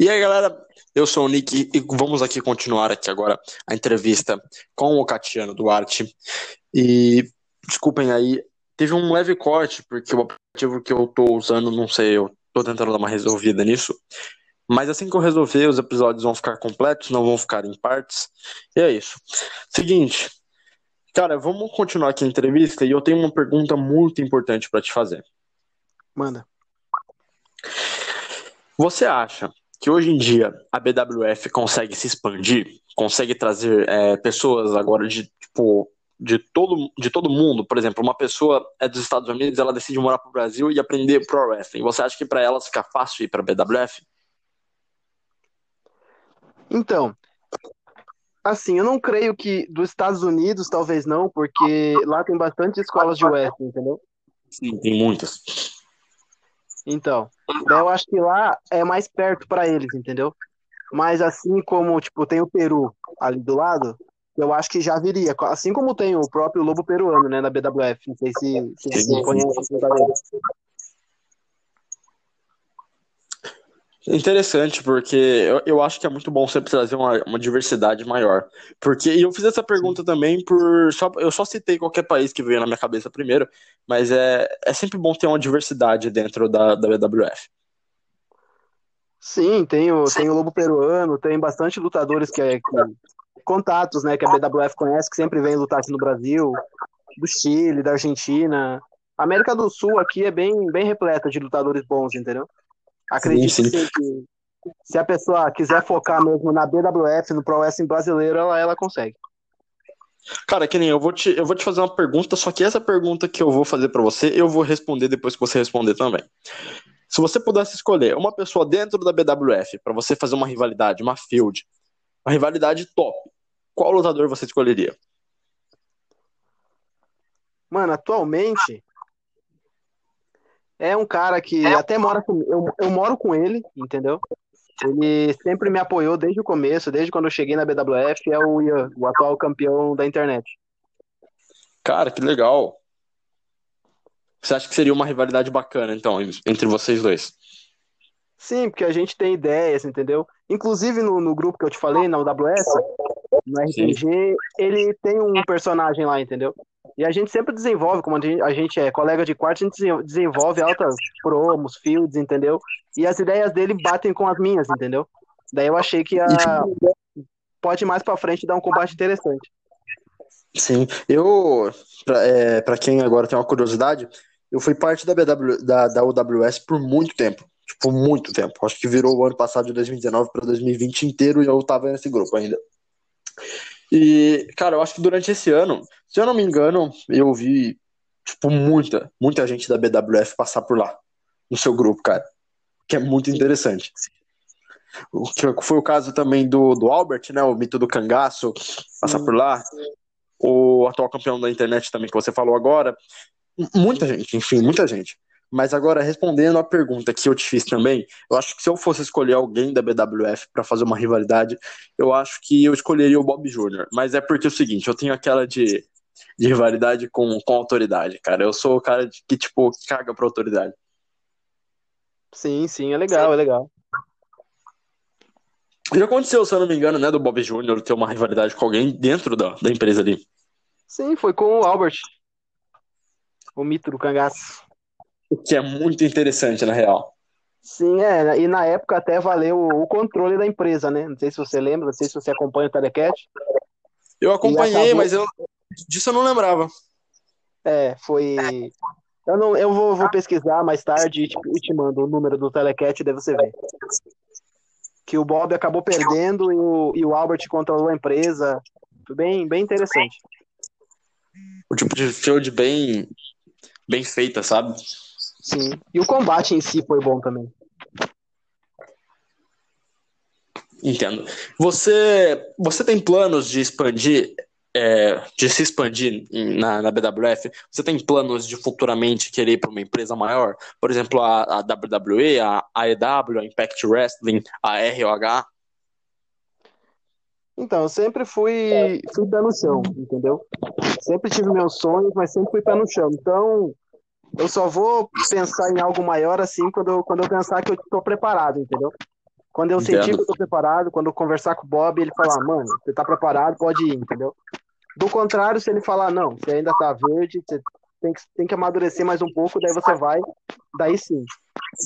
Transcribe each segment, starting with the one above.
E aí, galera, eu sou o Nick e vamos aqui continuar aqui agora a entrevista com o Catiano Duarte. E desculpem aí, teve um leve corte, porque o aplicativo que eu tô usando, não sei, eu tô tentando dar uma resolvida nisso. Mas assim que eu resolver, os episódios vão ficar completos, não vão ficar em partes. E é isso. Seguinte, cara, vamos continuar aqui a entrevista e eu tenho uma pergunta muito importante para te fazer. Manda. Você acha que hoje em dia a BWF consegue se expandir, consegue trazer é, pessoas agora de tipo de todo, de todo mundo, por exemplo, uma pessoa é dos Estados Unidos, ela decide morar para o Brasil e aprender pro wrestling. Você acha que para elas fica fácil ir para a BWF? Então, assim, eu não creio que dos Estados Unidos talvez não, porque lá tem bastante escolas de wrestling, entendeu? Sim, tem muitas. Então, daí eu acho que lá é mais perto para eles, entendeu? Mas assim como, tipo, tem o Peru ali do lado, eu acho que já viria. Assim como tem o próprio Lobo Peruano, né, na BWF. Não sei se, se você conhece. Interessante, porque eu, eu acho que é muito bom sempre trazer uma, uma diversidade maior. Porque e eu fiz essa pergunta também por. Só, eu só citei qualquer país que veio na minha cabeça primeiro, mas é, é sempre bom ter uma diversidade dentro da, da BWF. Sim, tem o, tem o Lobo Peruano, tem bastante lutadores que, é, que contatos, né, que a BWF conhece, que sempre vem lutar aqui no Brasil, do Chile, da Argentina. A América do Sul aqui é bem, bem repleta de lutadores bons, entendeu? Acredito sim, sim. que se a pessoa quiser focar mesmo na BWF, no Pro Wrestling brasileiro, ela, ela consegue. Cara, que nem eu vou te, eu vou te fazer uma pergunta, só que essa pergunta que eu vou fazer para você, eu vou responder depois que você responder também. Se você pudesse escolher uma pessoa dentro da BWF para você fazer uma rivalidade, uma field, uma rivalidade top, qual lutador você escolheria? Mano, atualmente é um cara que é. até mora com eu, eu moro com ele, entendeu? Ele sempre me apoiou desde o começo, desde quando eu cheguei na BWF, é o Ian, o atual campeão da internet. Cara, que legal. Você acha que seria uma rivalidade bacana, então, entre vocês dois? Sim, porque a gente tem ideias, entendeu? Inclusive no, no grupo que eu te falei, na UWS, no RPG, Sim. ele tem um personagem lá, entendeu? E a gente sempre desenvolve, como a gente é colega de quarto, a gente desenvolve altas promos, fields, entendeu? E as ideias dele batem com as minhas, entendeu? Daí eu achei que a... Tipo, pode mais pra frente dar um combate interessante. Sim, eu, pra, é, pra quem agora tem uma curiosidade, eu fui parte da, BW, da, da UWS por muito tempo. Tipo, muito tempo. Acho que virou o ano passado de 2019 para 2020 inteiro e eu tava nesse grupo ainda. E, cara, eu acho que durante esse ano, se eu não me engano, eu vi, tipo, muita, muita gente da BWF passar por lá, no seu grupo, cara. Que é muito interessante. O que foi o caso também do, do Albert, né? O mito do cangaço, passar por lá. O atual campeão da internet também, que você falou agora. Muita gente, enfim, muita gente. Mas agora, respondendo a pergunta que eu te fiz também, eu acho que se eu fosse escolher alguém da BWF para fazer uma rivalidade, eu acho que eu escolheria o Bob Jr. Mas é porque é o seguinte, eu tenho aquela de, de rivalidade com, com autoridade, cara. Eu sou o cara de, que, tipo, caga pra autoridade. Sim, sim, é legal, é legal. Já aconteceu, se eu não me engano, né, do Bob Jr. ter uma rivalidade com alguém dentro da, da empresa ali. Sim, foi com o Albert. O mito do cangaço. O que é muito interessante, na real. Sim, é. E na época até valeu o controle da empresa, né? Não sei se você lembra, não sei se você acompanha o Telecat. Eu acompanhei, acabou... mas eu disso eu não lembrava. É, foi. Eu, não, eu vou, vou pesquisar mais tarde e te, e te mando o número do Telecat, daí você vê. Que o Bob acabou perdendo e o, e o Albert controlou a empresa. Foi bem, bem interessante. O tipo de field bem, bem feita, sabe? Sim. E o combate em si foi bom também. Entendo. Você, você tem planos de expandir, é, de se expandir na, na, BWF? Você tem planos de futuramente querer ir para uma empresa maior? Por exemplo, a, a WWE, a AEW, a Impact Wrestling, a ROH? Então, eu sempre fui, fui pé no chão, entendeu? Sempre tive meus sonhos, mas sempre fui pé no chão. Então, eu só vou pensar em algo maior assim quando eu, quando eu pensar que eu estou preparado, entendeu? Quando eu sentir que eu tô preparado, quando eu conversar com o Bob, ele falar, mano, você tá preparado, pode ir, entendeu? Do contrário, se ele falar, não, você ainda tá verde, você tem que, tem que amadurecer mais um pouco, daí você vai, daí sim.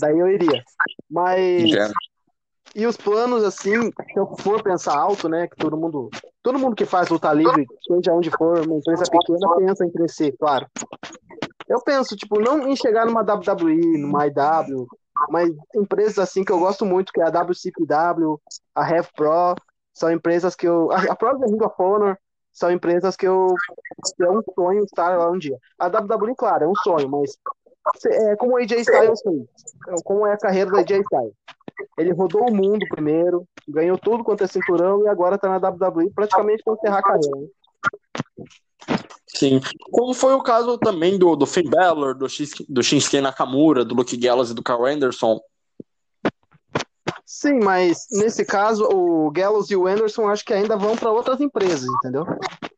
Daí eu iria. Mas. Entendo. E os planos, assim, se eu for pensar alto, né? Que todo mundo. Todo mundo que faz luta livre, seja onde for, uma empresa pequena, pensa em crescer, claro. Eu penso, tipo, não em chegar numa WWE, numa IW, mas empresas assim que eu gosto muito, que é a WCPW, a Rev Pro, são empresas que eu. A própria Ring of Honor são empresas que eu. que é um sonho estar lá um dia. A WWE, claro, é um sonho, mas é como o AJ Styles fez. Como é a carreira do AJ Styles. Ele rodou o mundo primeiro, ganhou tudo quanto é cinturão e agora tá na WWE praticamente para encerrar a carreira. Né? Sim. Como foi o caso também do, do Finn Balor, do, X, do Shinsuke Nakamura, do Luke Gallows e do Carl Anderson. Sim, mas nesse caso, o Gallows e o Anderson acho que ainda vão para outras empresas, entendeu?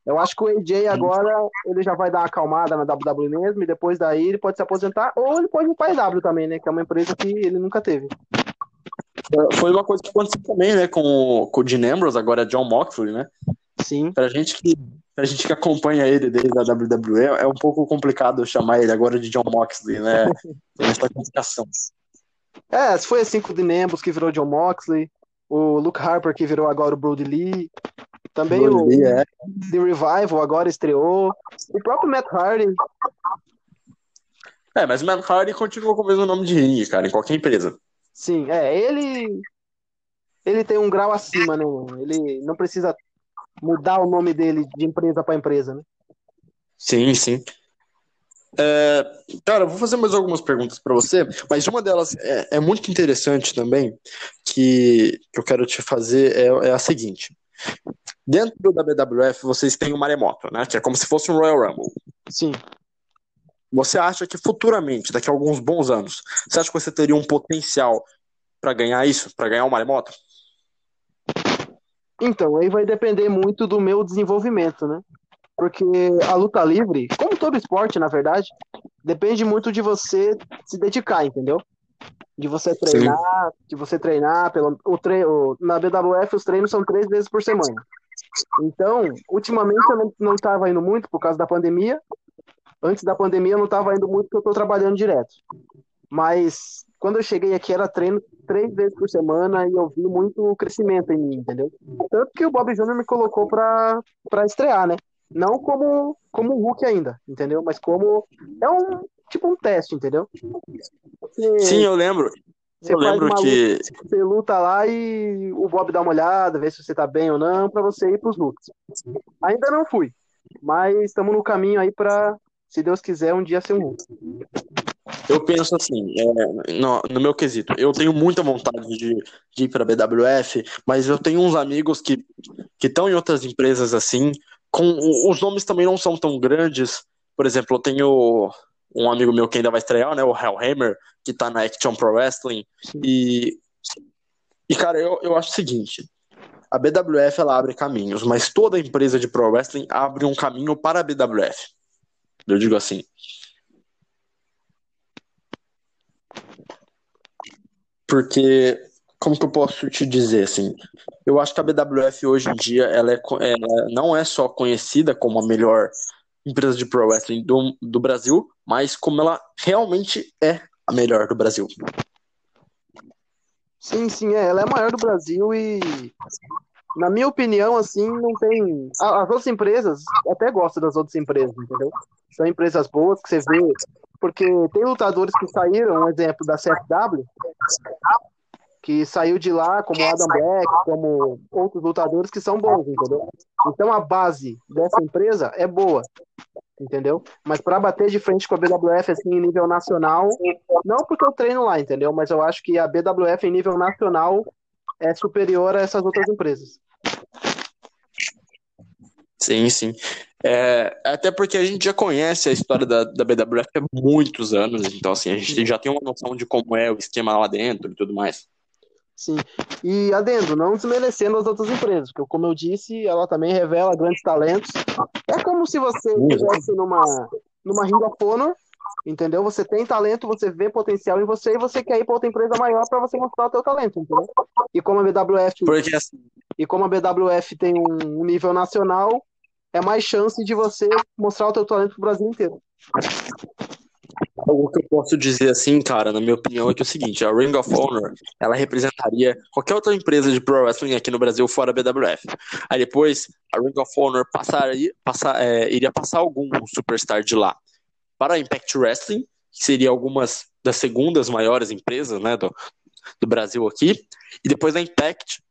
Eu acho que o AJ agora ele já vai dar uma acalmada na WWE mesmo, e depois daí ele pode se aposentar, ou ele pode ir para a EW também, né? Que é uma empresa que ele nunca teve. Foi uma coisa que aconteceu também, né? Com, com o Dean Ambrose, agora é John Moxley, né? Sim. Pra gente que pra gente que acompanha ele desde a WWE, é um pouco complicado chamar ele agora de John Moxley, né? Tem essa complicação. É, foi assim com o Dinambos que virou John Moxley, o Luke Harper que virou agora o Brody Lee, também Brody o Lee, é. The Revival agora estreou, o próprio Matt Hardy. É, mas o Matt Hardy continua com o mesmo nome de ringue, cara, em qualquer empresa. Sim, é, ele ele tem um grau acima, né? Ele não precisa mudar o nome dele de empresa para empresa, né? Sim, sim. É, cara, vou fazer mais algumas perguntas para você, mas uma delas é, é, muito interessante também, que, que eu quero te fazer é, é, a seguinte. Dentro da BWF, vocês têm o maremoto, né? Que é como se fosse um Royal Rumble. Sim. Você acha que futuramente, daqui a alguns bons anos, você acha que você teria um potencial para ganhar isso, para ganhar o um maremoto? Então, aí vai depender muito do meu desenvolvimento, né? Porque a luta livre, como todo esporte, na verdade, depende muito de você se dedicar, entendeu? De você treinar, Sim. de você treinar pelo o treino, na BWF os treinos são três vezes por semana. Então, ultimamente eu não, não tava indo muito por causa da pandemia. Antes da pandemia eu não estava indo muito porque eu estou trabalhando direto. Mas quando eu cheguei aqui era treino três vezes por semana e eu vi muito crescimento em mim, entendeu? Tanto que o Bob Jr. me colocou pra, pra estrear, né? Não como, como Hulk ainda, entendeu? Mas como. É um tipo um teste, entendeu? Você, Sim, eu lembro. eu lembro que. Luta, você luta lá e o Bob dá uma olhada, vê se você tá bem ou não, pra você ir pros Hulks. Ainda não fui, mas estamos no caminho aí pra, se Deus quiser, um dia ser um Hulk. Eu penso assim, é, no, no, meu quesito, eu tenho muita vontade de, de ir para a BWF, mas eu tenho uns amigos que estão em outras empresas assim, com os nomes também não são tão grandes. Por exemplo, eu tenho um amigo meu que ainda vai estrear, né, o Hellhammer, que está na Action Pro Wrestling, e, e cara, eu, eu acho o seguinte, a BWF ela abre caminhos, mas toda empresa de Pro Wrestling abre um caminho para a BWF. Eu digo assim, porque como que eu posso te dizer assim? Eu acho que a BWF hoje em dia ela, é, ela não é só conhecida como a melhor empresa de pro wrestling do, do Brasil, mas como ela realmente é a melhor do Brasil. Sim, sim, é. Ela é a maior do Brasil e, na minha opinião, assim, não tem. As outras empresas, até gosto das outras empresas, entendeu? São empresas boas que você vê porque tem lutadores que saíram, um exemplo da CFW, que saiu de lá, como Adam Black, como outros lutadores que são bons, entendeu? Então a base dessa empresa é boa, entendeu? Mas para bater de frente com a BWF assim em nível nacional, não porque eu treino lá, entendeu? Mas eu acho que a BWF em nível nacional é superior a essas outras empresas. Sim, sim. É, até porque a gente já conhece a história da, da BWF há muitos anos, então assim, a gente já tem uma noção de como é o esquema lá dentro e tudo mais. Sim. E adendo, não desmerecendo as outras empresas, porque como eu disse, ela também revela grandes talentos. É como se você estivesse numa, numa Ring of Honor Entendeu? Você tem talento, você vê potencial em você e você quer ir para outra empresa maior para você mostrar o teu talento, entendeu? E como a BWF Porque assim, e como a BWF tem um nível nacional, é mais chance de você mostrar o teu talento pro Brasil inteiro. O que eu posso dizer assim, cara, na minha opinião, é que é o seguinte, a Ring of Honor, ela representaria qualquer outra empresa de pro wrestling aqui no Brasil fora a BWF. Aí depois, a Ring of Honor passaria, passar, é, iria passar algum superstar de lá para a Impact Wrestling, que seria algumas das segundas maiores empresas, né, do, do Brasil aqui, e depois da Impact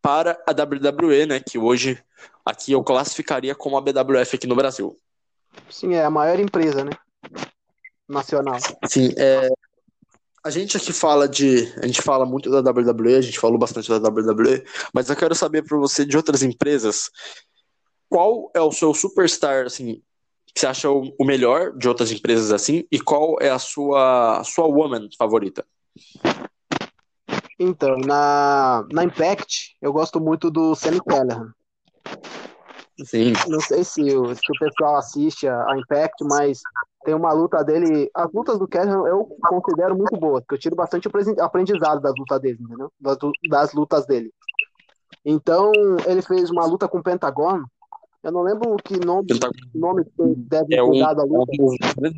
para a WWE, né, que hoje aqui eu classificaria como a BWF aqui no Brasil. Sim, é a maior empresa, né? Nacional. Sim, é, a gente aqui fala de. A gente fala muito da WWE, a gente falou bastante da WWE, mas eu quero saber para você de outras empresas. Qual é o seu superstar, assim, que você acha o, melhor de outras empresas assim? E qual é a sua, a sua woman favorita? Então, na, na Impact, eu gosto muito do Sammy Callahan. Sim. Não sei se o, se o pessoal assiste a, a Impact, mas tem uma luta dele. As lutas do Callahan eu considero muito boas, porque eu tiro bastante aprendizado das lutas dele, entendeu? Das, das lutas dele. Então, ele fez uma luta com o Pentagon. Eu não lembro que nome, tá- nome que deve É ter um, dado a é um luta. dia, né?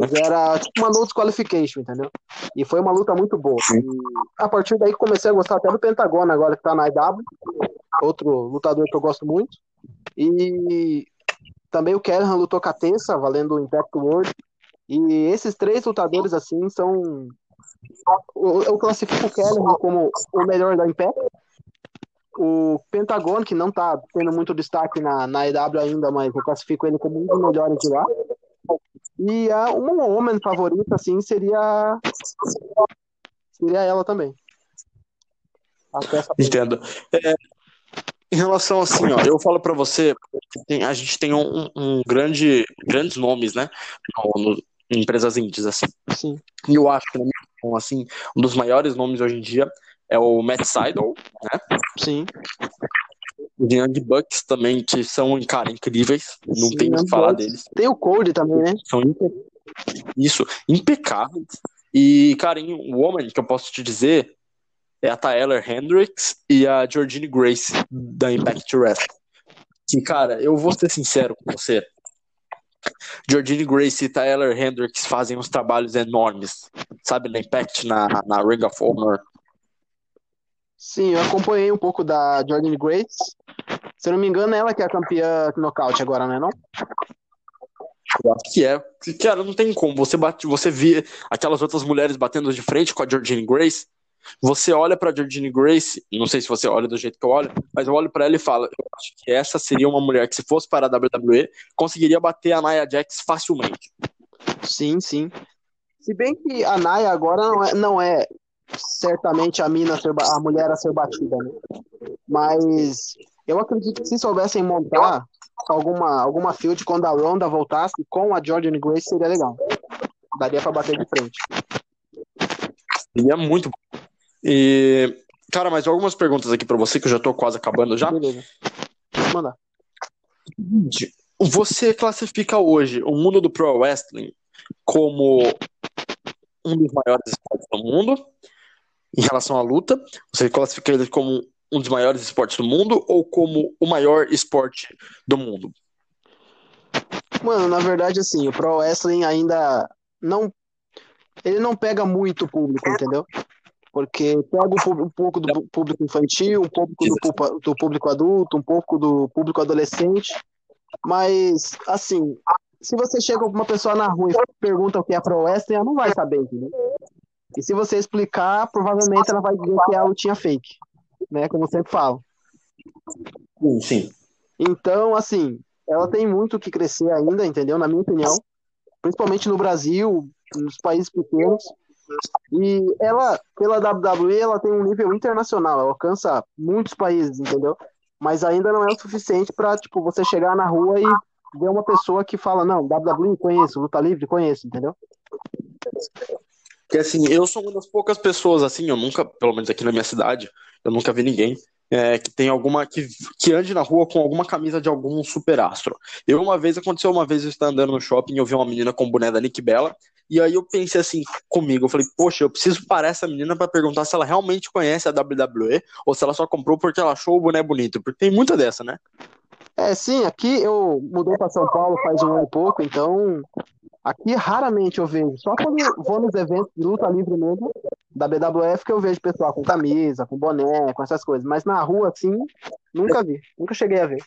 Mas era tipo uma no disqualification, entendeu? E foi uma luta muito boa. E a partir daí comecei a gostar até do Pentagona agora que tá na IW. Outro lutador que eu gosto muito. E também o Callahan lutou com a Tessa, valendo o Impact World. E esses três lutadores, assim, são. Eu eu classifico o Callahan como o melhor da Impact. O Pentagon, que não tá tendo muito destaque na, na IW ainda, mas eu classifico ele como um dos melhores de lá. E a, uma homem favorita, assim, seria. Seria ela também. Até essa Entendo. É, em relação assim, ó, eu falo pra você, tem- a gente tem um, um grande, grandes nomes, né, no, no- em empresas indies, assim. Sim. E eu acho que, assim, um dos maiores nomes hoje em dia é o Matt Sydal, né? Sim. Os Young Bucks também, que são, cara, incríveis. Não Sim, tem o que falar deles. Tem o Cody também, né? São impe- isso, impecáveis. E, cara, em Woman, que eu posso te dizer, é a Tyler Hendricks e a Georgine Grace da Impact Wrestling. Que, cara, eu vou ser sincero com você. Georgine Grace e Tyler Hendricks fazem uns trabalhos enormes, sabe, na Impact, na, na Ring of Honor. Sim, eu acompanhei um pouco da Jordan Grace. Se eu não me engano, ela que é a campeã nocaute agora, não é não? Eu acho que é. Cara, não tem como. Você bate, você vê aquelas outras mulheres batendo de frente com a Georgine Grace. Você olha pra Georgine Grace, não sei se você olha do jeito que eu olho, mas eu olho pra ela e falo, eu acho que essa seria uma mulher que se fosse para a WWE, conseguiria bater a Nia Jax facilmente. Sim, sim. Se bem que a Naya agora não é, não é certamente a mina a, a mulher a ser batida, né? Mas eu acredito que se soubessem montar alguma, alguma field quando a Ronda voltasse com a Jordan Grace seria legal. Daria pra bater de frente. E é muito bom. E, cara, mais algumas perguntas aqui pra você, que eu já tô quase acabando já. Beleza. Pode mandar. Você classifica hoje o mundo do pro wrestling como um dos maiores esportes do mundo em relação à luta? Você classifica ele como um dos maiores esportes do mundo ou como o maior esporte do mundo? Mano, na verdade, assim, o Pro Wrestling ainda não. Ele não pega muito público, entendeu? Porque pega um pouco do público infantil, um pouco do, do público adulto, um pouco do público adolescente. Mas, assim, se você chega com uma pessoa na rua e pergunta o que é Pro Wrestling, ela não vai saber, entendeu? E se você explicar, provavelmente ela vai dizer que é a lutinha fake, né? Como eu sempre falo. Sim, sim. Então, assim, ela tem muito que crescer ainda, entendeu? Na minha opinião. Principalmente no Brasil, nos países pequenos. E ela, pela WWE, ela tem um nível internacional, ela alcança muitos países, entendeu? Mas ainda não é o suficiente pra, tipo, você chegar na rua e ver uma pessoa que fala, não, WWE conheço, luta livre conheço, entendeu? Porque assim, eu sou uma das poucas pessoas assim, eu nunca, pelo menos aqui na minha cidade, eu nunca vi ninguém é, que tem alguma que, que ande na rua com alguma camisa de algum superastro. Eu uma vez aconteceu uma vez eu estava andando no shopping e eu vi uma menina com boné da Nick Bella e aí eu pensei assim comigo, eu falei, poxa, eu preciso parar essa menina para perguntar se ela realmente conhece a WWE ou se ela só comprou porque ela achou o boné bonito, porque tem muita dessa, né? É, sim, aqui eu mudei para São Paulo faz um ano e pouco, então aqui raramente eu vejo. Só quando vou nos eventos de luta livre mesmo, da BWF, que eu vejo pessoal com camisa, com boné, com essas coisas. Mas na rua, assim, nunca vi. Nunca cheguei a ver.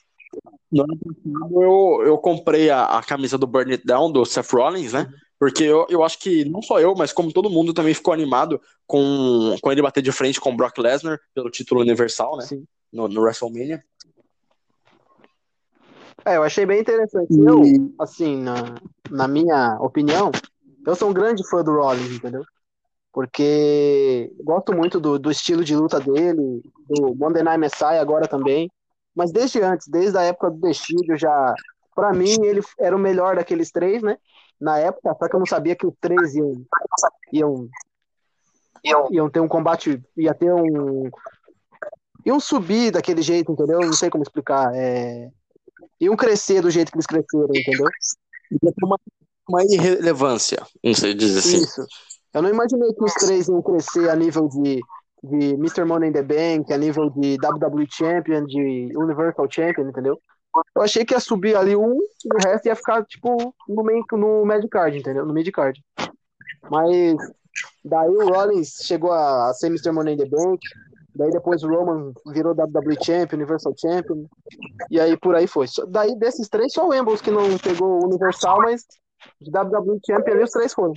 No ano passado eu, eu comprei a, a camisa do Burn It Down, do Seth Rollins, né? Porque eu, eu acho que não só eu, mas como todo mundo também ficou animado com, com ele bater de frente com o Brock Lesnar pelo título universal, né? Sim. No, no WrestleMania. É, eu achei bem interessante. Eu, assim, na, na minha opinião, eu sou um grande fã do Rollins, entendeu? Porque gosto muito do, do estilo de luta dele, do Monday Night Messiah agora também. Mas desde antes, desde a época do Destilho, já. Pra mim, ele era o melhor daqueles três, né? Na época, só que eu não sabia que os três iam, iam, iam, iam ter um combate, ia ter um. Iam subir daquele jeito, entendeu? Não sei como explicar. É, iam crescer do jeito que eles cresceram, entendeu? Ia ter uma, uma irrelevância, não sei dizer assim. Isso. Eu não imaginei que os três iam crescer a nível de, de Mr. Money in the Bank, a nível de WWE Champion, de Universal Champion, entendeu? Eu achei que ia subir ali um e o resto ia ficar, tipo, no, main, no mid card, entendeu? No mid card. Mas daí o Rollins chegou a ser Mr. Money in the Bank, daí depois o Roman virou WWE Champion, Universal Champion, e aí por aí foi. Daí desses três, só o Ambrose que não pegou o Universal, mas de WWE Champion ali os três foram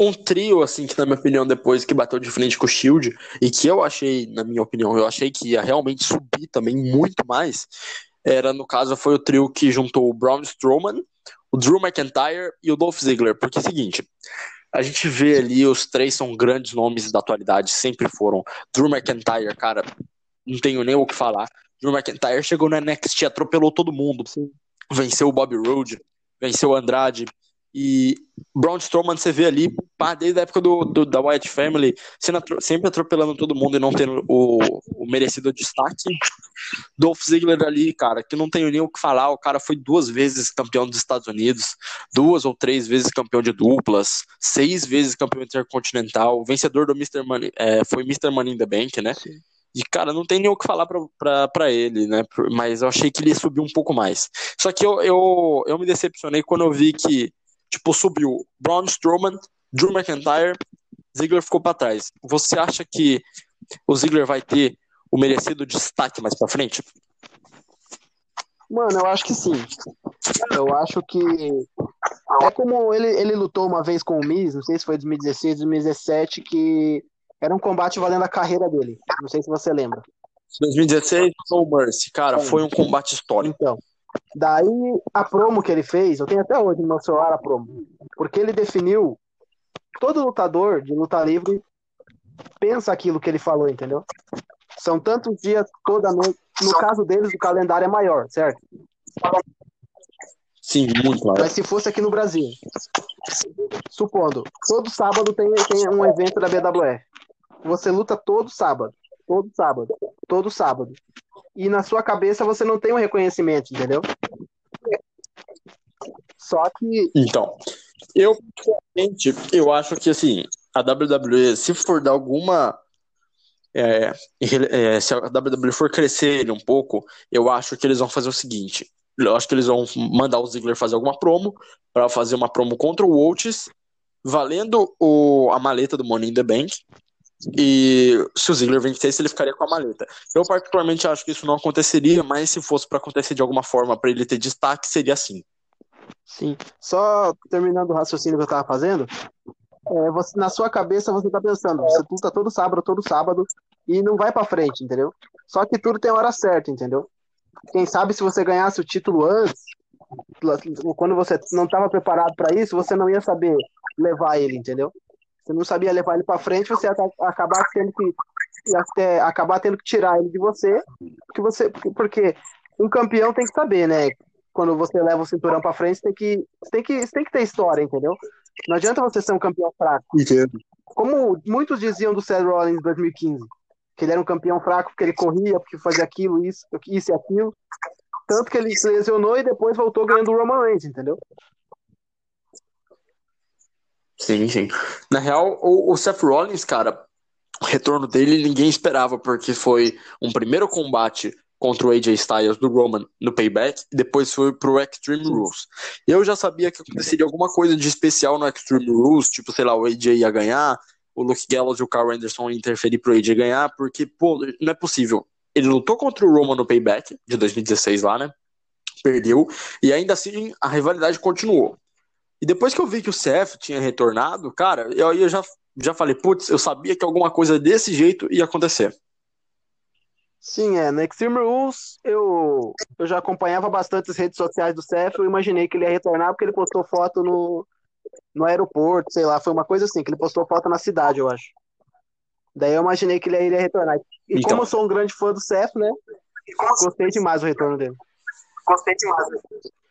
um trio, assim, que na minha opinião, depois que bateu de frente com o Shield, e que eu achei, na minha opinião, eu achei que ia realmente subir também muito mais, era, no caso, foi o trio que juntou o Braun Strowman, o Drew McIntyre e o Dolph Ziggler, porque é o seguinte, a gente vê ali, os três são grandes nomes da atualidade, sempre foram. Drew McIntyre, cara, não tenho nem o que falar. Drew McIntyre chegou no NXT, atropelou todo mundo, venceu o Bobby Roode, venceu o Andrade, e Braun Strowman você vê ali, pá, desde a época do, do da White Family, sempre atropelando todo mundo e não tendo o, o, merecido destaque. Dolph Ziggler ali, cara, que não tenho nem o que falar. O cara foi duas vezes campeão dos Estados Unidos, duas ou três vezes campeão de duplas, seis vezes campeão intercontinental, vencedor do Mr. Money, é, foi Mr. Money in the Bank, né? Sim. E, cara, não tem nem o que falar pra, pra, pra ele, né? Mas eu achei que ele ia subir um pouco mais. Só que eu, eu, eu me decepcionei quando eu vi que Tipo, subiu Braun Strowman, Drew McIntyre, Ziggler ficou para trás. Você acha que o Ziggler vai ter o merecido destaque mais para frente? Mano, eu acho que sim. Eu acho que é como ele, ele lutou uma vez com o Miz, não sei se foi 2016, 2017, que era um combate valendo a carreira dele. Não sei se você lembra. 2016, No Mercy, cara, foi um combate histórico. Então, Daí, a promo que ele fez, eu tenho até hoje no meu celular a promo, porque ele definiu todo lutador de luta livre pensa aquilo que ele falou, entendeu? São tantos dias toda noite. No caso deles, o calendário é maior, certo? Sim, muito maior. Mas se fosse aqui no Brasil, supondo, todo sábado tem, tem um evento da BWF. Você luta todo sábado, todo sábado, todo sábado e na sua cabeça você não tem um reconhecimento, entendeu? Só que. Então, eu, eu acho que assim, a WWE, se for dar alguma. É, é, se a WWE for crescer um pouco, eu acho que eles vão fazer o seguinte: eu acho que eles vão mandar o Ziggler fazer alguma promo para fazer uma promo contra o Oates, valendo o, a maleta do Money in the Bank, e se o Ziggler vencesse, ele ficaria com a maleta. Eu, particularmente, acho que isso não aconteceria, mas se fosse para acontecer de alguma forma, para ele ter destaque, seria assim. Sim. Só terminando o raciocínio que eu estava fazendo, é, você, na sua cabeça você está pensando, você luta todo sábado, todo sábado, e não vai para frente, entendeu? Só que tudo tem hora certa, entendeu? Quem sabe se você ganhasse o título antes, quando você não estava preparado para isso, você não ia saber levar ele, entendeu? Você não sabia levar ele para frente, você ia acabar tendo que até acabar tendo que tirar ele de você, porque você porque um campeão tem que saber, né? Quando você leva o cinturão para frente, tem que tem que tem que ter história, entendeu? Não adianta você ser um campeão fraco. Entendo. Como muitos diziam do Seth Rollins em 2015, que ele era um campeão fraco porque ele corria, porque fazia aquilo, isso, isso e aquilo. Tanto que ele se lesionou e depois voltou ganhando o Roman Reigns, entendeu? Sim, sim. Na real, o, o Seth Rollins, cara, o retorno dele ninguém esperava, porque foi um primeiro combate contra o AJ Styles do Roman no Payback, e depois foi pro Extreme Rules. Eu já sabia que aconteceria alguma coisa de especial no Extreme Rules, tipo, sei lá, o AJ ia ganhar, o Luke Gallows e o Carl Anderson iam interferir pro AJ ganhar, porque, pô, não é possível. Ele lutou contra o Roman no Payback de 2016 lá, né? Perdeu, e ainda assim a rivalidade continuou. E depois que eu vi que o CF tinha retornado, cara, eu, eu já, já falei, putz, eu sabia que alguma coisa desse jeito ia acontecer. Sim, é. No Extreme Rules, eu, eu já acompanhava bastante as redes sociais do CF, eu imaginei que ele ia retornar porque ele postou foto no, no aeroporto, sei lá, foi uma coisa assim, que ele postou foto na cidade, eu acho. Daí eu imaginei que ele iria retornar. E então, como eu sou um grande fã do CF, né? Gostei demais do retorno dele. Gostei demais.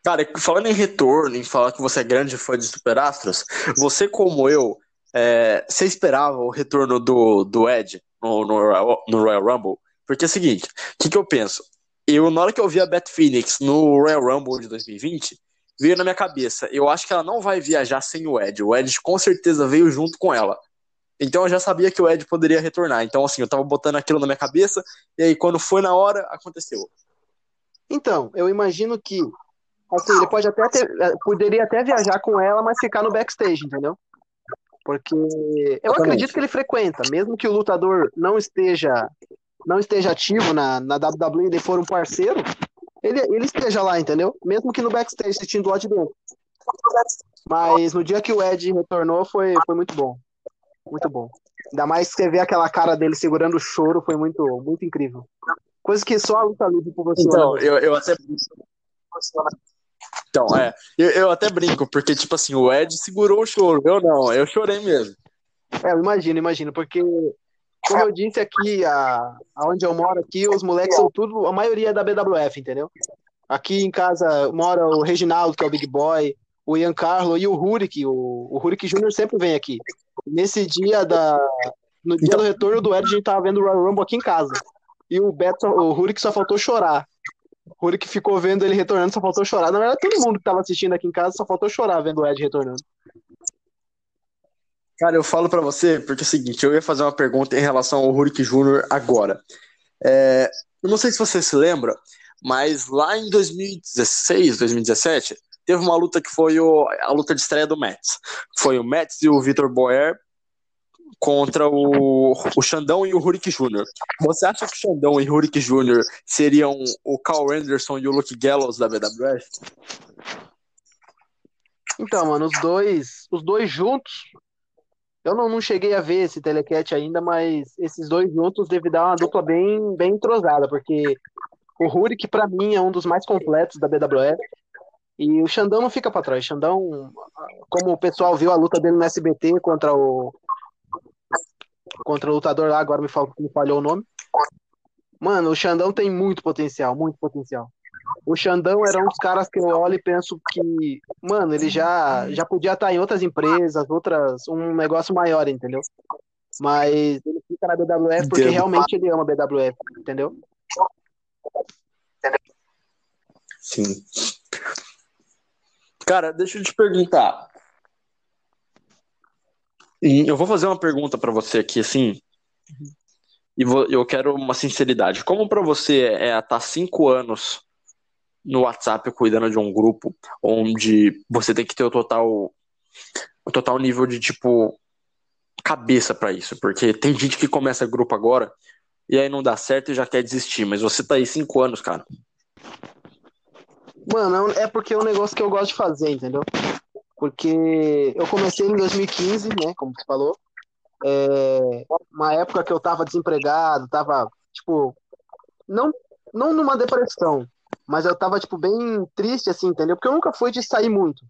Cara, falando em retorno, em falar que você é grande fã de Super Astros, você como eu, é, você esperava o retorno do, do Ed no, no, no Royal Rumble? Porque é o seguinte, o que, que eu penso? Eu, na hora que eu vi a Beth Phoenix no Royal Rumble de 2020, veio na minha cabeça, eu acho que ela não vai viajar sem o Ed. O Ed com certeza veio junto com ela. Então eu já sabia que o Ed poderia retornar. Então, assim, eu tava botando aquilo na minha cabeça, e aí quando foi na hora, aconteceu. Então, eu imagino que Assim, ele pode até ter, eh, poderia até viajar com ela, mas ficar no backstage, entendeu? Porque eu acredito que ele frequenta, mesmo que o lutador não esteja não esteja ativo na, na WWE e for um parceiro, ele, ele esteja lá, entendeu? Mesmo que no backstage, assistindo lá de dentro. Mas no dia que o Ed retornou, foi, foi muito bom. Muito bom. Ainda mais que você vê aquela cara dele segurando o choro, foi muito, muito incrível. Coisa que só a luta livre por você. Então, eu, eu até. Então, é. Eu, eu, até brinco, porque, tipo assim, o Ed segurou o choro. Eu não, eu chorei mesmo. É, eu imagino, imagino, porque, como eu disse aqui, a, aonde eu moro aqui, os moleques são tudo, a maioria é da BWF, entendeu? Aqui em casa mora o Reginaldo, que é o Big Boy, o Ian Carlo e o Rurik. O, o Rurik Jr. sempre vem aqui. Nesse dia da. No dia do retorno do Ed, a gente tava vendo o Royal Rumble aqui em casa. E o Beto, o Rurik só faltou chorar. O que ficou vendo ele retornando, só faltou chorar. Na verdade, todo mundo que tava assistindo aqui em casa só faltou chorar vendo o Ed retornando. Cara, eu falo para você, porque é o seguinte, eu ia fazer uma pergunta em relação ao Hulk Jr. agora. É, eu não sei se você se lembra, mas lá em 2016, 2017, teve uma luta que foi o, a luta de estreia do Mets. Foi o Mets e o Vitor Boer contra o, o Xandão e o Rurik Jr. Você acha que o Xandão e o Rurik Jr. seriam o Carl Anderson e o Luke Gallows da BWF? Então, mano, os dois, os dois juntos, eu não, não cheguei a ver esse telecat ainda, mas esses dois juntos devem dar uma dupla bem, bem entrosada, porque o Rurik, para mim, é um dos mais completos da BWF. E o Xandão não fica para trás. Xandão, como o pessoal viu a luta dele no SBT contra o, contra o lutador lá, agora me, fal, me falhou o nome. Mano, o Xandão tem muito potencial, muito potencial. O Xandão era um dos caras que eu olho e penso que, mano, ele já, já podia estar em outras empresas, outras, um negócio maior, entendeu? Mas ele fica na BWF porque Entendo. realmente ele ama a BWF, entendeu? Sim. Cara, deixa eu te perguntar. Eu vou fazer uma pergunta para você aqui, assim, e vou, eu quero uma sinceridade. Como para você é estar cinco anos no WhatsApp cuidando de um grupo onde você tem que ter o total, o total nível de tipo cabeça para isso? Porque tem gente que começa grupo agora e aí não dá certo e já quer desistir, mas você tá aí cinco anos, cara. Mano, é porque é um negócio que eu gosto de fazer, entendeu? Porque eu comecei em 2015, né, como você falou, é, uma época que eu tava desempregado, tava, tipo, não, não numa depressão, mas eu tava, tipo, bem triste, assim, entendeu? Porque eu nunca fui de sair muito,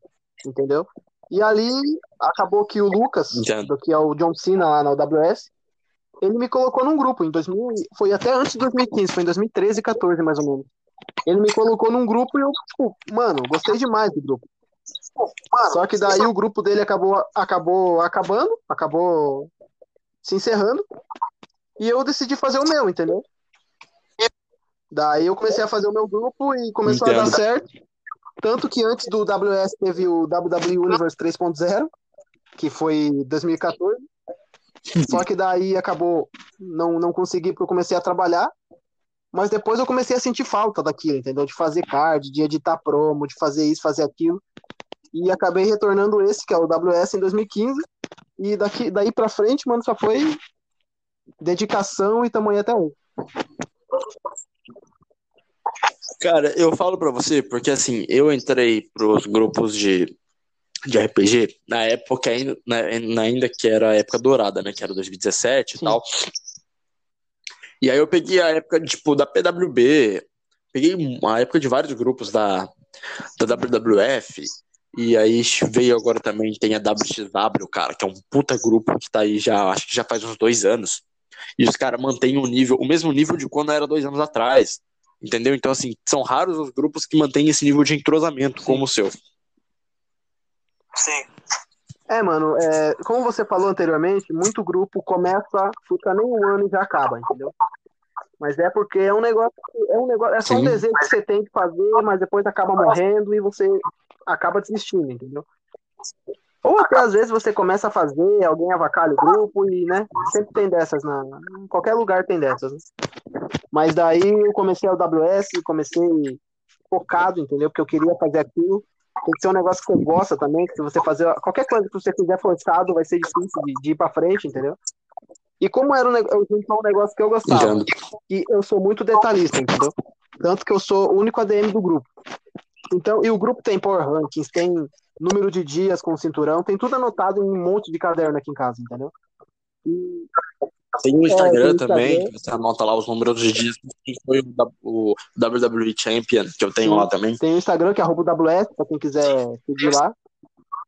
entendeu? E ali acabou que o Lucas, do que é o John Cena lá na UWS, ele me colocou num grupo em 2000, foi até antes de 2015, foi em 2013 e 14 mais ou menos. Ele me colocou num grupo e eu, tipo, mano, gostei demais do grupo. Só que daí o grupo dele acabou, acabou acabando, acabou se encerrando. E eu decidi fazer o meu, entendeu? Daí eu comecei a fazer o meu grupo e começou Entendo. a dar certo. Tanto que antes do WS teve o WWE Universe 3.0, que foi 2014. Só que daí acabou, não, não consegui porque eu comecei a trabalhar. Mas depois eu comecei a sentir falta daquilo, entendeu? De fazer card, de editar promo, de fazer isso, fazer aquilo. E acabei retornando esse, que é o WS em 2015. E daqui, daí pra frente, mano, só foi dedicação e tamanho até hoje. Cara, eu falo pra você porque assim, eu entrei pros grupos de, de RPG na época ainda, na, ainda que era a época dourada, né? Que era 2017 e Sim. tal. E aí eu peguei a época, tipo, da PWB, peguei a época de vários grupos da, da WWF, e aí veio agora também, tem a WXW, cara, que é um puta grupo que tá aí já, acho que já faz uns dois anos. E os caras mantêm o nível, o mesmo nível de quando era dois anos atrás. Entendeu? Então, assim, são raros os grupos que mantêm esse nível de entrosamento Sim. como o seu. Sim. É, mano, é, como você falou anteriormente, muito grupo começa, fica nem um ano e já acaba, entendeu? Mas é porque é um negócio, é um negócio, é só Sim. um desejo que você tem de fazer, mas depois acaba morrendo e você acaba desistindo, entendeu? Ou até às vezes você começa a fazer, alguém avacalha o grupo e, né? Sempre tem dessas, na, em qualquer lugar tem dessas. Né? Mas daí eu comecei o WS, comecei focado, entendeu? Porque eu queria fazer aquilo. Tem que ser um negócio que você gosta também, que se você fazer qualquer coisa que você fizer forçado, vai ser difícil de, de ir pra frente, entendeu? E como era um, um negócio que eu gostava, Entendo. e eu sou muito detalhista, entendeu? Tanto que eu sou o único ADM do grupo. Então, e o grupo tem Power Rankings, tem número de dias com cinturão, tem tudo anotado em um monte de caderno aqui em casa, entendeu? E... Tem o Instagram é, também, Instagram. que você anota lá os números de dias que foi o, WWE Champion, que eu tenho Sim. lá também. Tem o Instagram, que é arroba WS, pra quem quiser seguir lá.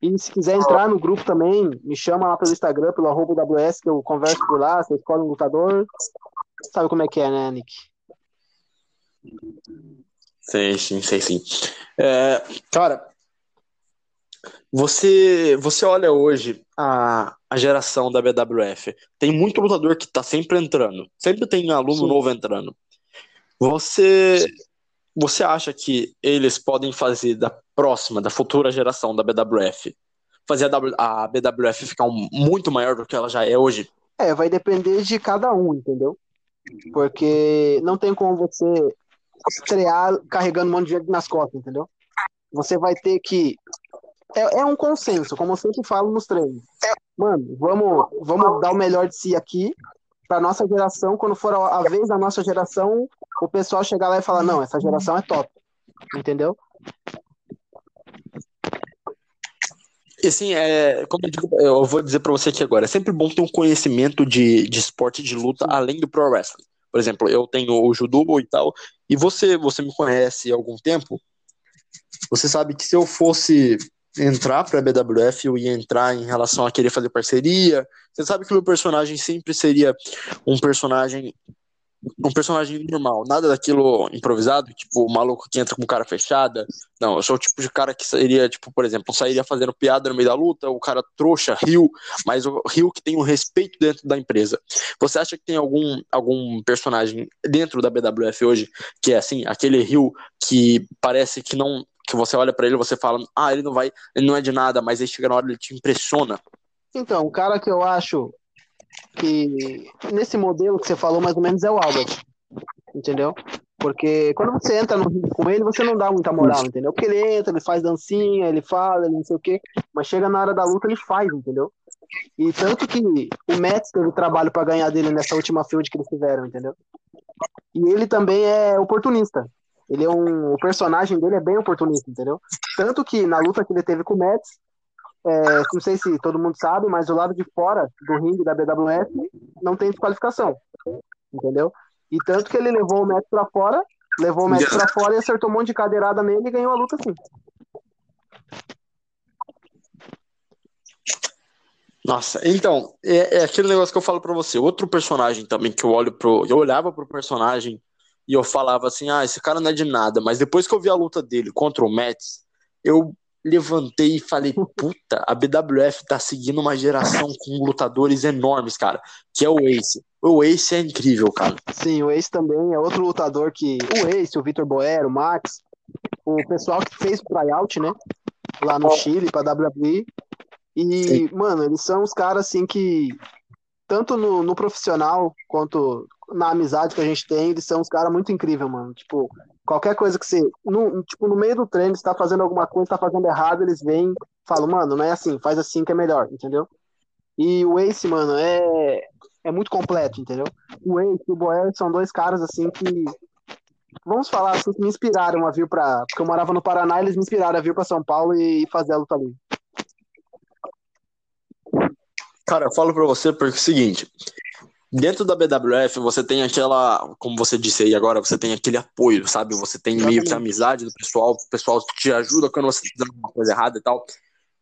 E se quiser entrar no grupo também, me chama lá pelo Instagram, pelo arroba WS, que eu converso por lá, você escolhe um lutador. Sabe como é que é, né, Nick? Sim, sim, sei sim. É, cara, você, você olha hoje a, a geração da BWF. Tem muito lutador que tá sempre entrando. Sempre tem aluno Sim. novo entrando. Você, você acha que eles podem fazer da próxima, da futura geração da BWF, fazer a, w, a BWF ficar um, muito maior do que ela já é hoje? É, vai depender de cada um, entendeu? Porque não tem como você estrear carregando um monte de gente nas costas, entendeu? Você vai ter que é, é um consenso, como eu sempre falo nos treinos. Mano, vamos, vamos dar o melhor de si aqui para nossa geração. Quando for a vez da nossa geração, o pessoal chegar lá e falar: não, essa geração é top. Entendeu? E assim, é, como eu, digo, eu vou dizer para você aqui agora, é sempre bom ter um conhecimento de, de esporte de luta além do pro wrestling. Por exemplo, eu tenho o judô e tal, e você, você me conhece há algum tempo, você sabe que se eu fosse entrar para a BWF, eu ia entrar em relação a querer fazer parceria. Você sabe que o meu personagem sempre seria um personagem um personagem normal, nada daquilo improvisado, tipo o maluco que entra com cara fechada. Não, eu sou o tipo de cara que seria, tipo, por exemplo, sairia fazendo piada no meio da luta, o cara trouxa, rio, mas o rio que tem um respeito dentro da empresa. Você acha que tem algum, algum personagem dentro da BWF hoje que é assim, aquele rio que parece que não que você olha para ele você fala, ah, ele não vai, ele não é de nada, mas aí chega na hora ele te impressiona. Então, o cara que eu acho que nesse modelo que você falou mais ou menos é o Albert, entendeu? Porque quando você entra no ringue com ele, você não dá muita moral, entendeu? Porque ele entra, ele faz dancinha, ele fala, ele não sei o quê, mas chega na hora da luta ele faz, entendeu? E tanto que o Mets teve trabalho para ganhar dele nessa última field que eles fizeram, entendeu? E ele também é oportunista. Ele é um. O personagem dele é bem oportunista, entendeu? Tanto que na luta que ele teve com o Mets, é, não sei se todo mundo sabe, mas o lado de fora do ringue da BWF não tem desqualificação. Entendeu? E tanto que ele levou o Mets pra fora, levou o Mets pra fora e acertou um monte de cadeirada nele e ganhou a luta assim. Nossa, então, é, é, aquele negócio que eu falo pra você. Outro personagem também que eu olho pro. Eu olhava pro personagem e eu falava assim, ah, esse cara não é de nada, mas depois que eu vi a luta dele contra o Mets, eu levantei e falei, puta, a BWF tá seguindo uma geração com lutadores enormes, cara, que é o Ace. O Ace é incrível, cara. Sim, o Ace também é outro lutador que. O Ace, o Vitor Boero, o Max, o pessoal que fez o tryout, né? Lá no Chile, pra WWE. E, Sim. mano, eles são os caras assim que. Tanto no, no profissional quanto na amizade que a gente tem, eles são uns caras muito incríveis, mano. Tipo, qualquer coisa que você. No, tipo, no meio do treino, você tá fazendo alguma coisa, tá fazendo errado, eles vêm falam, mano, não é assim, faz assim que é melhor, entendeu? E o Ace, mano, é, é muito completo, entendeu? O Ace e o Boer são dois caras assim que. Vamos falar assim, que me inspiraram a vir pra. Porque eu morava no Paraná, eles me inspiraram a vir pra São Paulo e fazer a luta livre. Cara, eu falo pra você porque é o seguinte: Dentro da BWF, você tem aquela, como você disse aí agora, você tem aquele apoio, sabe? Você tem meio que amizade do pessoal, o pessoal te ajuda quando você tá faz alguma coisa errada e tal.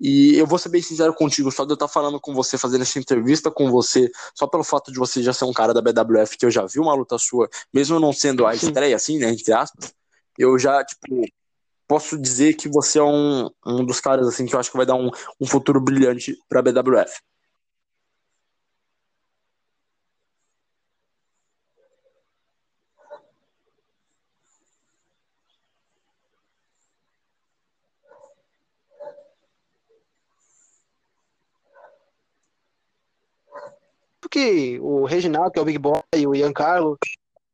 E eu vou ser bem sincero contigo, só de eu estar tá falando com você, fazendo essa entrevista com você, só pelo fato de você já ser um cara da BWF, que eu já vi uma luta sua, mesmo não sendo a estreia, assim, né, entre aspas, eu já, tipo, posso dizer que você é um, um dos caras, assim, que eu acho que vai dar um, um futuro brilhante pra BWF. Que o Reginaldo, que é o Big Boy, e o Ian Carlo,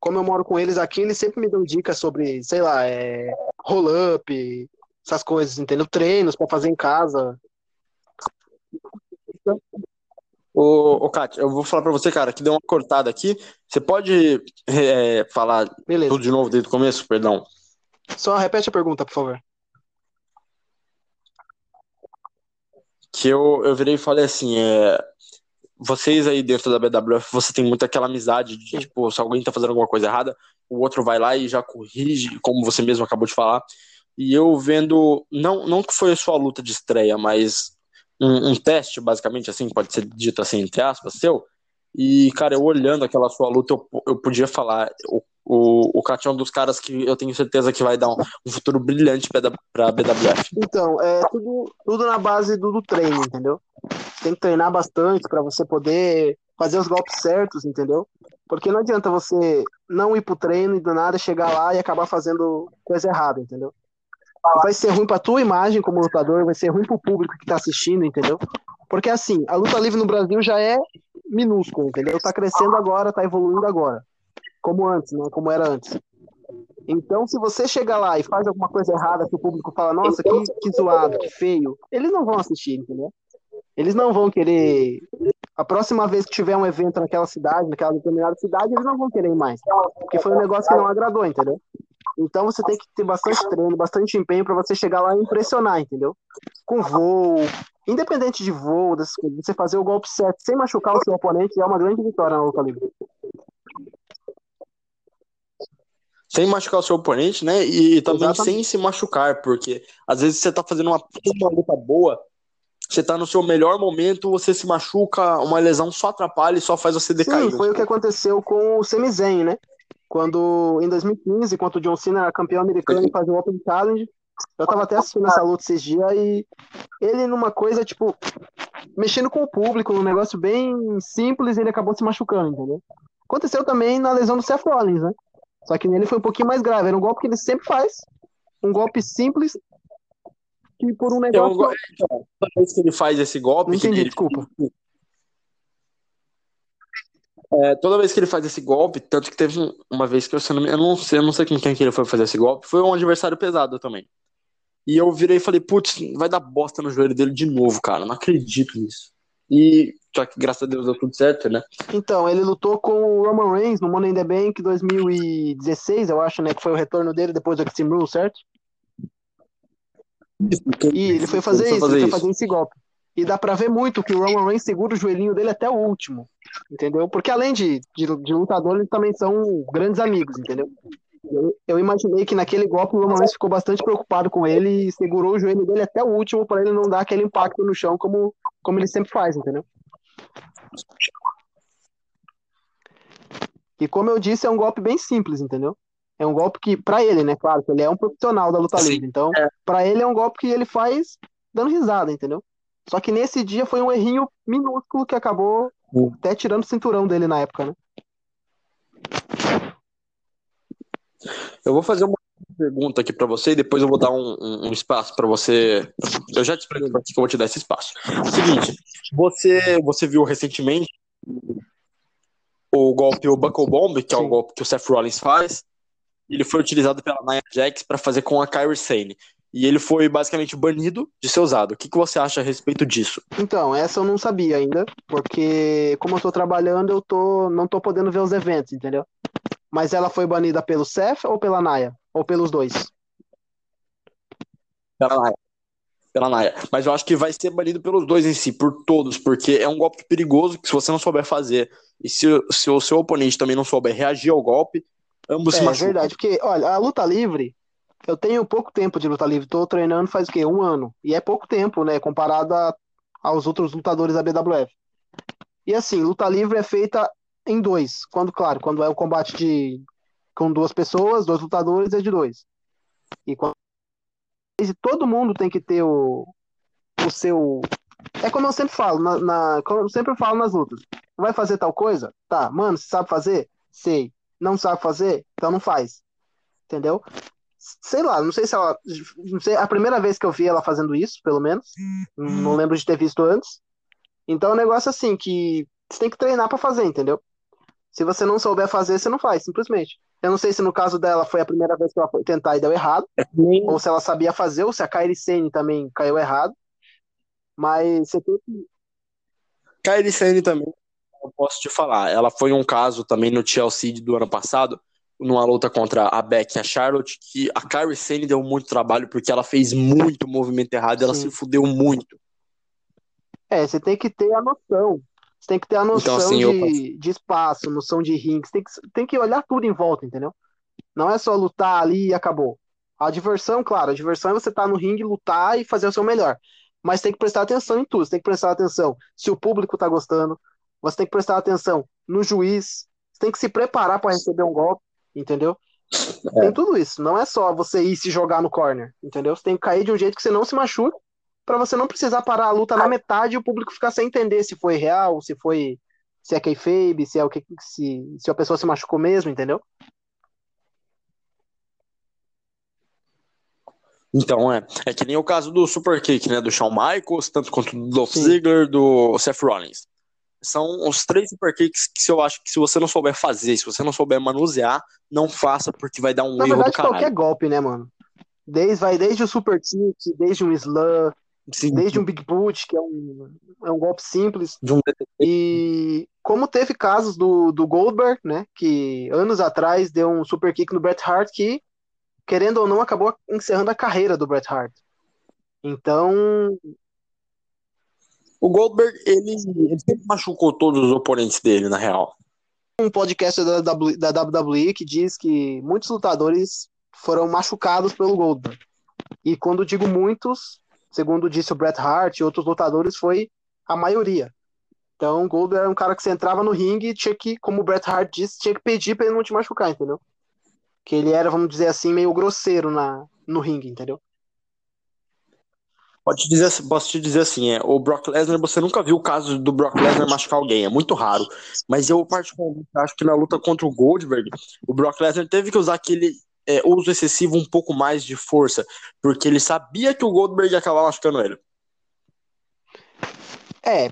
como eu moro com eles aqui, eles sempre me dão dicas sobre, sei lá, é, roll-up, essas coisas, entendeu? Treinos para fazer em casa. Ô, ô Kátia, eu vou falar pra você, cara, que deu uma cortada aqui. Você pode é, falar Beleza. tudo de novo desde o começo? Perdão. Só repete a pergunta, por favor. Que eu, eu virei e falei assim, é, vocês aí dentro da BWF, você tem muito aquela amizade de, tipo, se alguém tá fazendo alguma coisa errada, o outro vai lá e já corrige, como você mesmo acabou de falar. E eu vendo, não, não que foi a sua luta de estreia, mas um, um teste, basicamente, assim, pode ser dito assim, entre aspas, seu. E, cara, eu olhando aquela sua luta, eu, eu podia falar, o, o, o Kat é um dos caras que eu tenho certeza que vai dar um, um futuro brilhante pra, pra BWF. Então, é tudo, tudo na base do, do treino, entendeu? Tem que treinar bastante para você poder fazer os golpes certos, entendeu? Porque não adianta você não ir pro treino e do nada chegar lá e acabar fazendo coisa errada, entendeu? Vai ser ruim pra tua imagem como lutador, vai ser ruim pro público que tá assistindo, entendeu? Porque assim, a luta livre no Brasil já é minúscula, entendeu? Tá crescendo agora, tá evoluindo agora. Como antes, né? Como era antes. Então, se você chega lá e faz alguma coisa errada que o público fala, nossa, que, que zoado, que feio, eles não vão assistir, entendeu? Eles não vão querer. A próxima vez que tiver um evento naquela cidade, naquela determinada cidade, eles não vão querer mais. Porque foi um negócio que não agradou, entendeu? Então você tem que ter bastante treino, bastante empenho para você chegar lá e impressionar, entendeu? Com voo, independente de voo, você fazer o golpe certo sem machucar o seu oponente é uma grande vitória na luta livre. Sem machucar o seu oponente, né? E também Exatamente. sem se machucar, porque às vezes você tá fazendo uma, uma luta boa, você tá no seu melhor momento, você se machuca, uma lesão só atrapalha e só faz você decair. Sim, foi o que aconteceu com o Sami Zayn, né? Quando, em 2015, quando o John Cena era campeão americano e fazia o Open Challenge, eu tava até assistindo essa luta esses dias e ele numa coisa, tipo, mexendo com o público, num negócio bem simples, ele acabou se machucando, entendeu? Aconteceu também na lesão do Seth Rollins, né? Só que nele foi um pouquinho mais grave, era um golpe que ele sempre faz, um golpe simples, que por um negócio. Eu, então, toda vez que ele faz esse golpe. Não entendi, ele... desculpa. É, toda vez que ele faz esse golpe, tanto que teve uma vez que eu, eu não sei, eu não sei com quem que ele foi fazer esse golpe, foi um adversário pesado também. E eu virei e falei, putz, vai dar bosta no joelho dele de novo, cara. Não acredito nisso. E só que graças a Deus deu tudo certo, né? Então, ele lutou com o Roman Reigns no Money in the Bank 2016, eu acho, né? Que foi o retorno dele depois do Extreme Rule, certo? E ele foi fazer ele isso, fazer ele foi fazer esse golpe. E dá pra ver muito que o Roman Reigns segura o joelhinho dele até o último. Entendeu? Porque além de, de, de lutador, eles também são grandes amigos, entendeu? Eu, eu, imaginei que naquele golpe o Roman Reigns ficou bastante preocupado com ele e segurou o joelho dele até o último para ele não dar aquele impacto no chão como, como ele sempre faz, entendeu? E como eu disse, é um golpe bem simples, entendeu? É um golpe que, para ele, né? Claro, que ele é um profissional da luta livre. Então, é. para ele é um golpe que ele faz dando risada, entendeu? Só que nesse dia foi um errinho minúsculo que acabou Até tirando o cinturão dele na época, né? Eu vou fazer uma pergunta aqui para você e depois eu vou dar um, um, um espaço para você. Eu já te explico que eu vou te dar esse espaço. Seguinte, você, você viu recentemente o golpe o Buckle Bomb, que é o golpe que o Seth Rollins faz. Ele foi utilizado pela Nia Jax para fazer com a Kairi Sane. E ele foi basicamente banido de ser usado. O que, que você acha a respeito disso? Então, essa eu não sabia ainda, porque como eu tô trabalhando, eu tô não tô podendo ver os eventos, entendeu? Mas ela foi banida pelo Seth ou pela Naya? Ou pelos dois? Pela Naya. Pela Naya. Mas eu acho que vai ser banido pelos dois em si, por todos, porque é um golpe perigoso que se você não souber fazer e se, se o seu oponente também não souber reagir ao golpe, ambos é, se machucam. É verdade, porque, olha, a luta livre, eu tenho pouco tempo de luta livre, tô treinando faz o quê? Um ano. E é pouco tempo, né, comparado a, aos outros lutadores da BWF. E assim, luta livre é feita em dois. Quando, claro, quando é o combate de com duas pessoas, dois lutadores, é de dois. E quando todo mundo tem que ter o, o seu. É como eu sempre falo, na, na, como eu sempre falo nas lutas. Vai fazer tal coisa? Tá, mano, você sabe fazer? Sei. Não sabe fazer? Então não faz. Entendeu? Sei lá, não sei se ela. Não sei, a primeira vez que eu vi ela fazendo isso, pelo menos. Não lembro de ter visto antes. Então é um negócio assim que você tem que treinar para fazer, entendeu? Se você não souber fazer, você não faz, simplesmente. Eu não sei se no caso dela foi a primeira vez que ela foi tentar e deu errado, é ou se ela sabia fazer, ou se a Kairi Sane também caiu errado. Mas você tem que. Kairi Sane também, eu posso te falar. Ela foi um caso também no TLC do ano passado, numa luta contra a Beck e a Charlotte, que a Kairi Sane deu muito trabalho porque ela fez muito movimento errado, ela se fudeu muito. É, você tem que ter a noção. Você tem que ter a então, noção então, assim, de, de espaço, noção de. Você tem que, tem que olhar tudo em volta, entendeu? Não é só lutar ali e acabou. A diversão, claro, a diversão é você estar tá no ringue, lutar e fazer o seu melhor. Mas tem que prestar atenção em tudo. Você tem que prestar atenção se o público tá gostando. Você tem que prestar atenção no juiz. Você tem que se preparar para receber um golpe, entendeu? É. Tem tudo isso. Não é só você ir se jogar no corner, entendeu? Você tem que cair de um jeito que você não se machuque para você não precisar parar a luta na metade e o público ficar sem entender se foi real, se foi se é kayfabe, se é o que se, se a pessoa se machucou mesmo, entendeu? Então, é. É que nem o caso do Super Kick, né? Do Shawn Michaels, tanto quanto do Dolph Ziggler, do Seth Rollins. São os três Super Kicks que eu acho que se você não souber fazer, se você não souber manusear, não faça, porque vai dar um Na erro verdade, do caralho. qualquer golpe, né, mano? Desde, vai desde o Super Kick, desde um Slam, Sim. Desde um Big Boot, que é um, é um golpe simples. Um... E como teve casos do, do Goldberg, né? Que anos atrás deu um super kick no Bret Hart que, querendo ou não, acabou encerrando a carreira do Bret Hart. Então. O Goldberg, ele, ele sempre machucou todos os oponentes dele, na real. Um podcast da, da WWE que diz que muitos lutadores foram machucados pelo Goldberg. E quando digo muitos, segundo disse o Bret Hart e outros lutadores, foi a maioria. Então, o Goldberg era um cara que você entrava no ringue e tinha que, como o Bret Hart disse, tinha que pedir para ele não te machucar, entendeu? Que ele era, vamos dizer assim, meio grosseiro na, no ringue, entendeu? Pode dizer, posso te dizer assim, é, o Brock Lesnar, você nunca viu o caso do Brock Lesnar machucar alguém, é muito raro. Mas eu particularmente acho que na luta contra o Goldberg, o Brock Lesnar teve que usar aquele é, uso excessivo um pouco mais de força, porque ele sabia que o Goldberg ia acabar machucando ele. É,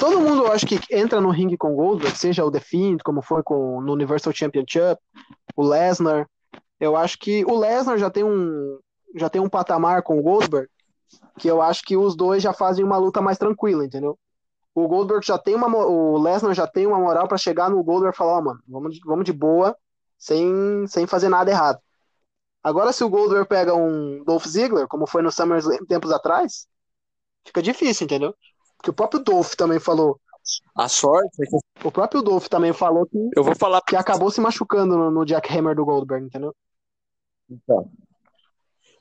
todo mundo acho que entra no ringue com o Goldberg, seja o The Fiend, como foi com, no Universal Championship, o Lesnar. Eu acho que o Lesnar já tem um já tem um patamar com o Goldberg que eu acho que os dois já fazem uma luta mais tranquila, entendeu? O Goldberg já tem uma o Lesnar já tem uma moral para chegar no Goldberg e falar, ó, oh, mano, vamos, vamos de boa, sem, sem fazer nada errado. Agora, se o Goldberg pega um Dolph Ziggler, como foi no SummerSlam tempos atrás, fica difícil, entendeu? Porque o próprio Dolph também falou. A sorte é que... O próprio Dolph também falou que, eu vou falar que acabou se machucando no, no Jack Hammer do Goldberg, entendeu? Então.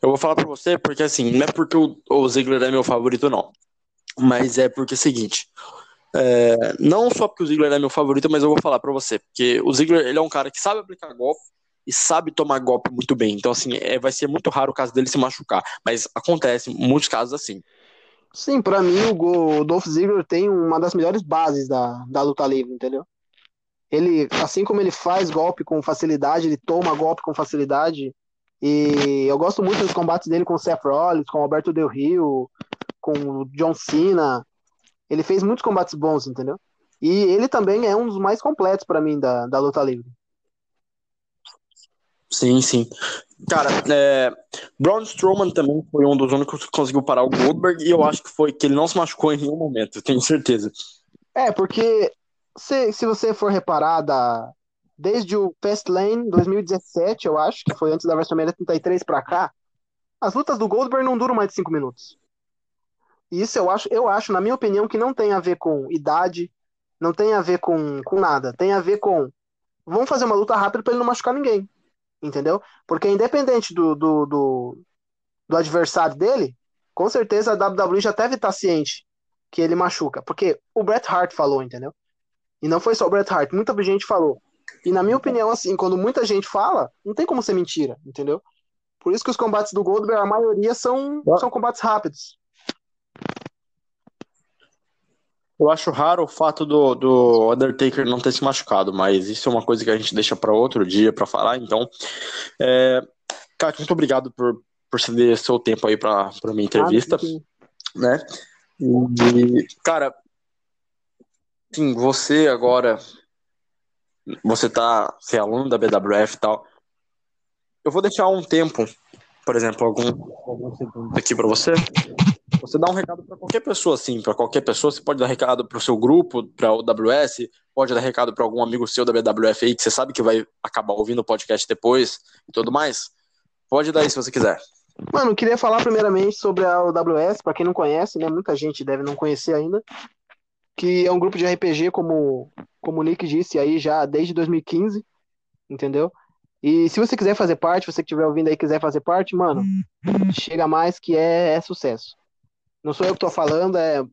Eu vou falar pra você porque, assim, não é porque o, o Ziggler é meu favorito, não. Mas é porque é o seguinte. É, não só porque o Ziggler é meu favorito, mas eu vou falar pra você. Porque o Ziggler, ele é um cara que sabe aplicar golpe, e sabe tomar golpe muito bem. Então, assim, é, vai ser muito raro o caso dele se machucar. Mas acontece muitos casos assim. Sim, pra mim o, Dolph Ziggler tem uma das melhores bases da, da luta livre, entendeu? Ele, assim como ele faz golpe com facilidade, ele toma golpe com facilidade. E eu gosto muito dos combates dele com o Seth Rollins, com o Alberto Del Rio, com o John Cena. Ele fez muitos combates bons, entendeu? E ele também é um dos mais completos para mim da, da luta livre. Sim, sim. Cara, é, Braun Strowman também foi um dos únicos que conseguiu parar o Goldberg e eu acho que foi que ele não se machucou em nenhum momento, tenho certeza. É, porque se, se você for reparar da, desde o Fastlane 2017, eu acho, que foi antes da WrestleMania 33 para cá, as lutas do Goldberg não duram mais de 5 minutos. E isso eu acho, eu acho, na minha opinião, que não tem a ver com idade, não tem a ver com, com nada. Tem a ver com. Vamos fazer uma luta rápida para ele não machucar ninguém entendeu? Porque independente do, do, do, do, adversário dele, com certeza a WWE já deve estar ciente que ele machuca. Porque o Bret Hart falou, entendeu? E não foi só o Bret Hart, muita gente falou. E na minha opinião, assim, quando muita gente fala, não tem como ser mentira, entendeu? Por isso que os combates do Goldberg, a maioria são, são combates rápidos. Eu acho raro o fato do, do Undertaker não ter se machucado, mas isso é uma coisa que a gente deixa para outro dia para falar. Então, é... cara, muito obrigado por, por ceder seu tempo aí para minha entrevista, ah, né? E, cara, sim, você agora, você tá, você é aluno da BWF e tal. Eu vou deixar um tempo, por exemplo, algum, algum segundo aqui para você, você dá um recado para qualquer pessoa, assim, para qualquer pessoa. Você pode dar recado para o seu grupo, para o WS, pode dar recado para algum amigo seu da BWF aí, que você sabe que vai acabar ouvindo o podcast depois e tudo mais. Pode dar aí se você quiser. Mano, queria falar primeiramente sobre a OWS, para quem não conhece, né? Muita gente deve não conhecer ainda. Que é um grupo de RPG, como, como o Nick disse aí, já desde 2015, entendeu? E se você quiser fazer parte, você que estiver ouvindo aí quiser fazer parte, mano, chega mais que é, é sucesso. Não sou eu que estou falando, é,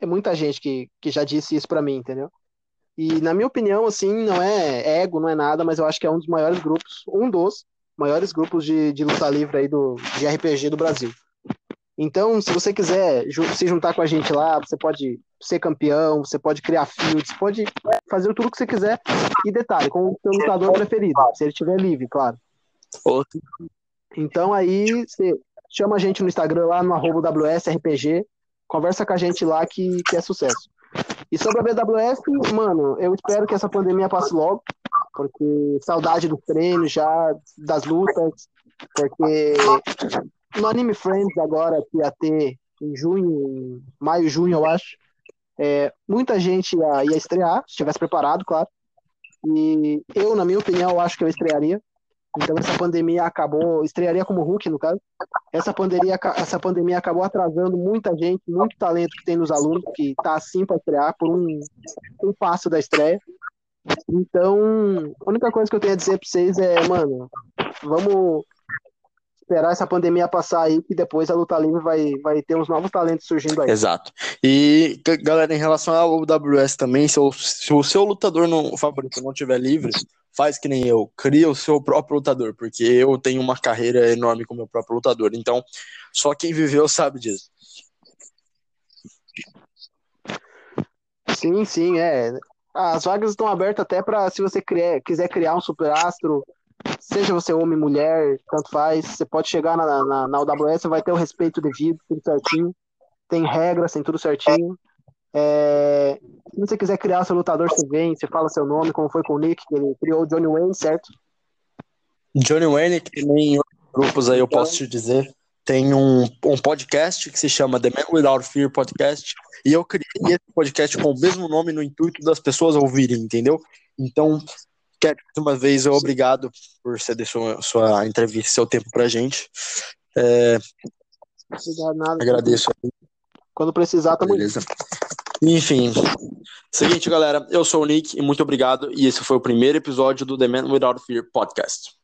é muita gente que, que já disse isso para mim, entendeu? E na minha opinião, assim, não é ego, não é nada, mas eu acho que é um dos maiores grupos, um dos maiores grupos de, de luta livre aí do, de RPG do Brasil. Então, se você quiser se juntar com a gente lá, você pode ser campeão, você pode criar fields, pode fazer tudo que você quiser. E detalhe, com o seu lutador preferido, se ele estiver livre, claro. Então aí você chama a gente no Instagram lá no arroba WSRPG, conversa com a gente lá que, que é sucesso. E sobre a BWS, mano, eu espero que essa pandemia passe logo, porque saudade do treino já, das lutas, porque no Anime Friends agora, que ia ter em junho, maio, junho, eu acho, é, muita gente ia, ia estrear, se estivesse preparado, claro. E eu, na minha opinião, acho que eu estrearia. Então essa pandemia acabou, estrearia como Hulk, no caso. Essa pandemia, essa pandemia acabou atrasando muita gente, muito talento que tem nos alunos, que tá assim para estrear por um, um passo da estreia. Então, a única coisa que eu tenho a dizer para vocês é, mano, vamos esperar essa pandemia passar aí, que depois a luta livre vai, vai ter uns novos talentos surgindo aí. Exato. E, galera, em relação ao WS também, se o, se o seu lutador não, favorito não estiver livre, faz que nem eu, cria o seu próprio lutador, porque eu tenho uma carreira enorme com o meu próprio lutador. Então, só quem viveu sabe disso. Sim, sim, é. As vagas estão abertas até para se você criar, quiser criar um super astro seja você homem, mulher, tanto faz, você pode chegar na, na, na UWS, vai ter o respeito devido, tudo certinho, tem regras, tem tudo certinho. É, se você quiser criar seu lutador, você vem, você fala seu nome, como foi com o Nick, que ele criou o Johnny Wayne, certo? Johnny Wayne, que também em outros grupos aí eu posso te dizer, tem um, um podcast que se chama The Man Without Fear Podcast, e eu criei esse podcast com o mesmo nome no intuito das pessoas ouvirem, entendeu? Então, Quero uma vez obrigado por ceder sua, sua entrevista, seu tempo pra gente. É, Obrigado, nada. Agradeço. Quando precisar, tamo Beleza. Enfim. Seguinte, galera. Eu sou o Nick e muito obrigado. E esse foi o primeiro episódio do The Man Without Fear podcast.